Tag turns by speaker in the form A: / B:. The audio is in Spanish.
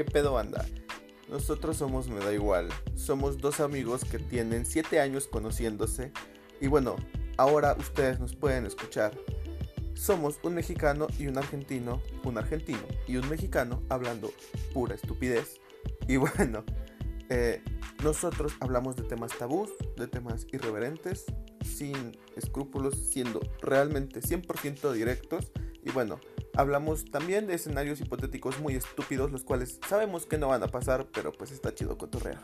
A: ¿qué pedo anda? Nosotros somos Me Da Igual. Somos dos amigos que tienen 7 años conociéndose. Y bueno, ahora ustedes nos pueden escuchar. Somos un mexicano y un argentino, un argentino y un mexicano hablando pura estupidez. Y bueno, eh, nosotros hablamos de temas tabús, de temas irreverentes, sin escrúpulos, siendo realmente 100% directos. Y bueno, hablamos también de escenarios hipotéticos muy estúpidos, los cuales sabemos que no van a pasar, pero pues está chido cotorrear.